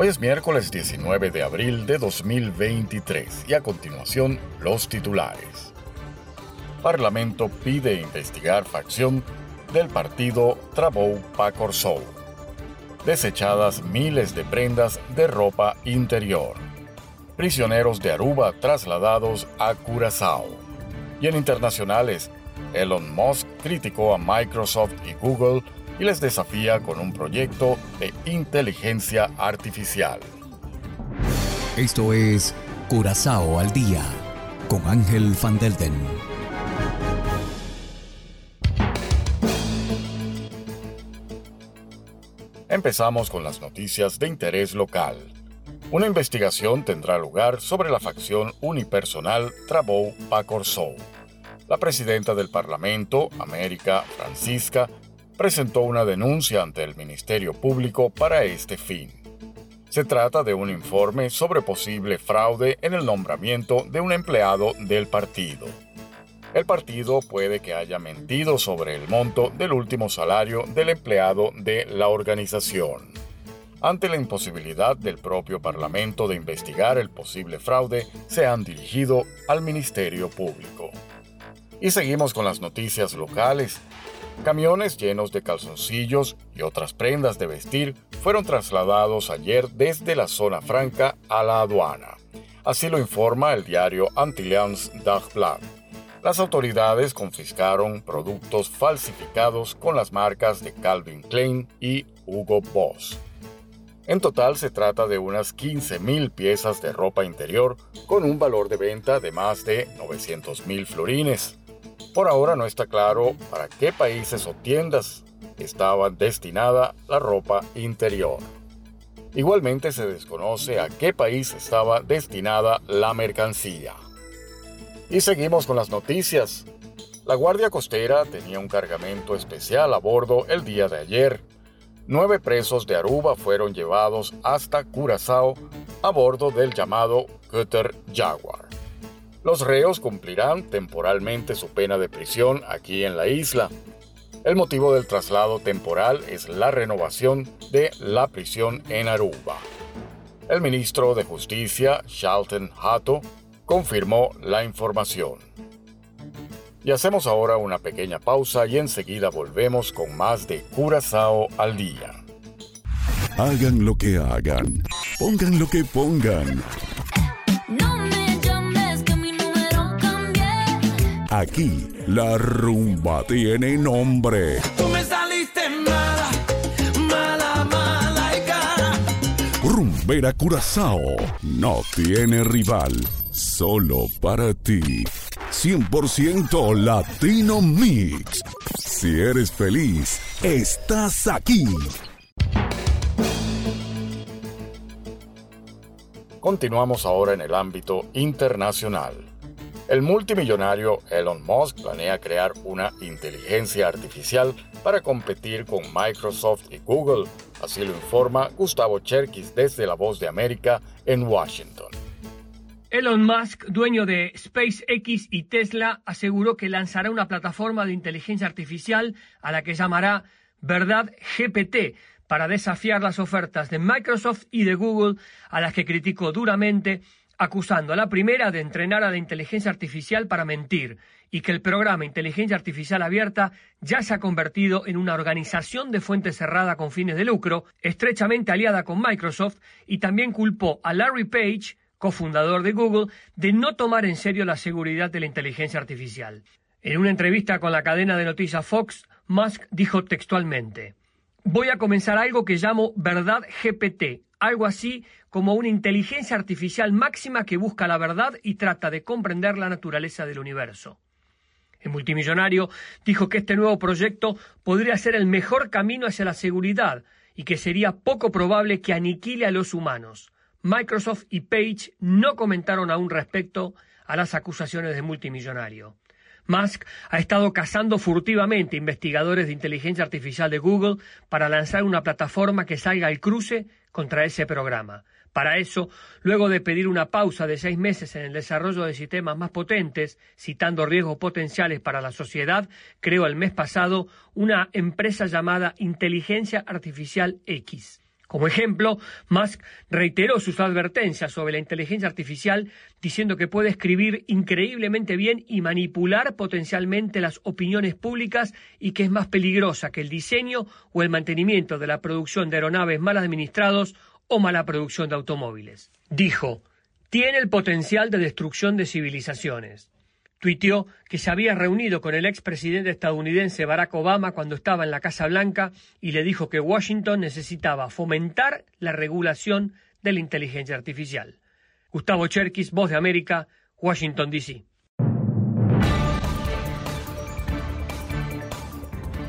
Hoy es miércoles 19 de abril de 2023 y a continuación los titulares. Parlamento pide investigar facción del partido Trabou Pacorsou. Desechadas miles de prendas de ropa interior. Prisioneros de Aruba trasladados a Curazao. Y en internacionales, Elon Musk criticó a Microsoft y Google y les desafía con un proyecto de inteligencia artificial. Esto es Curazao al Día con Ángel Van Delden. Empezamos con las noticias de interés local. Una investigación tendrá lugar sobre la facción unipersonal Trabou Pacorsou. La presidenta del Parlamento, América Francisca, presentó una denuncia ante el Ministerio Público para este fin. Se trata de un informe sobre posible fraude en el nombramiento de un empleado del partido. El partido puede que haya mentido sobre el monto del último salario del empleado de la organización. Ante la imposibilidad del propio Parlamento de investigar el posible fraude, se han dirigido al Ministerio Público. Y seguimos con las noticias locales. Camiones llenos de calzoncillos y otras prendas de vestir fueron trasladados ayer desde la zona franca a la aduana. Así lo informa el diario Antillians Dagblad. Las autoridades confiscaron productos falsificados con las marcas de Calvin Klein y Hugo Boss. En total se trata de unas 15.000 piezas de ropa interior con un valor de venta de más de 900.000 florines. Por ahora no está claro para qué países o tiendas estaba destinada la ropa interior. Igualmente se desconoce a qué país estaba destinada la mercancía. Y seguimos con las noticias. La Guardia Costera tenía un cargamento especial a bordo el día de ayer. Nueve presos de Aruba fueron llevados hasta Curazao a bordo del llamado Cutter Jaguar. Los reos cumplirán temporalmente su pena de prisión aquí en la isla. El motivo del traslado temporal es la renovación de la prisión en Aruba. El ministro de Justicia, Shalton Hato, confirmó la información. Y hacemos ahora una pequeña pausa y enseguida volvemos con más de Curazao al día. Hagan lo que hagan, pongan lo que pongan. Aquí la rumba tiene nombre. Tú me saliste mala, mala, mala y cara. Rumbera Curazao no tiene rival, solo para ti. 100% Latino Mix. Si eres feliz, estás aquí. Continuamos ahora en el ámbito internacional. El multimillonario Elon Musk planea crear una inteligencia artificial para competir con Microsoft y Google, así lo informa Gustavo Cherkis desde La Voz de América en Washington. Elon Musk, dueño de SpaceX y Tesla, aseguró que lanzará una plataforma de inteligencia artificial a la que llamará Verdad GPT para desafiar las ofertas de Microsoft y de Google, a las que criticó duramente acusando a la primera de entrenar a la inteligencia artificial para mentir y que el programa Inteligencia Artificial Abierta ya se ha convertido en una organización de fuente cerrada con fines de lucro, estrechamente aliada con Microsoft, y también culpó a Larry Page, cofundador de Google, de no tomar en serio la seguridad de la inteligencia artificial. En una entrevista con la cadena de noticias Fox, Musk dijo textualmente, Voy a comenzar algo que llamo Verdad GPT, algo así como una inteligencia artificial máxima que busca la verdad y trata de comprender la naturaleza del universo. El multimillonario dijo que este nuevo proyecto podría ser el mejor camino hacia la seguridad y que sería poco probable que aniquile a los humanos. Microsoft y Page no comentaron aún respecto a las acusaciones de multimillonario. Musk ha estado cazando furtivamente investigadores de inteligencia artificial de Google para lanzar una plataforma que salga al cruce contra ese programa. Para eso, luego de pedir una pausa de seis meses en el desarrollo de sistemas más potentes, citando riesgos potenciales para la sociedad, creó el mes pasado una empresa llamada Inteligencia Artificial X. Como ejemplo, Musk reiteró sus advertencias sobre la inteligencia artificial diciendo que puede escribir increíblemente bien y manipular potencialmente las opiniones públicas y que es más peligrosa que el diseño o el mantenimiento de la producción de aeronaves mal administrados o mala producción de automóviles. Dijo, tiene el potencial de destrucción de civilizaciones. Tuiteó que se había reunido con el expresidente estadounidense Barack Obama cuando estaba en la Casa Blanca y le dijo que Washington necesitaba fomentar la regulación de la inteligencia artificial. Gustavo Cherkis, Voz de América, Washington, D.C.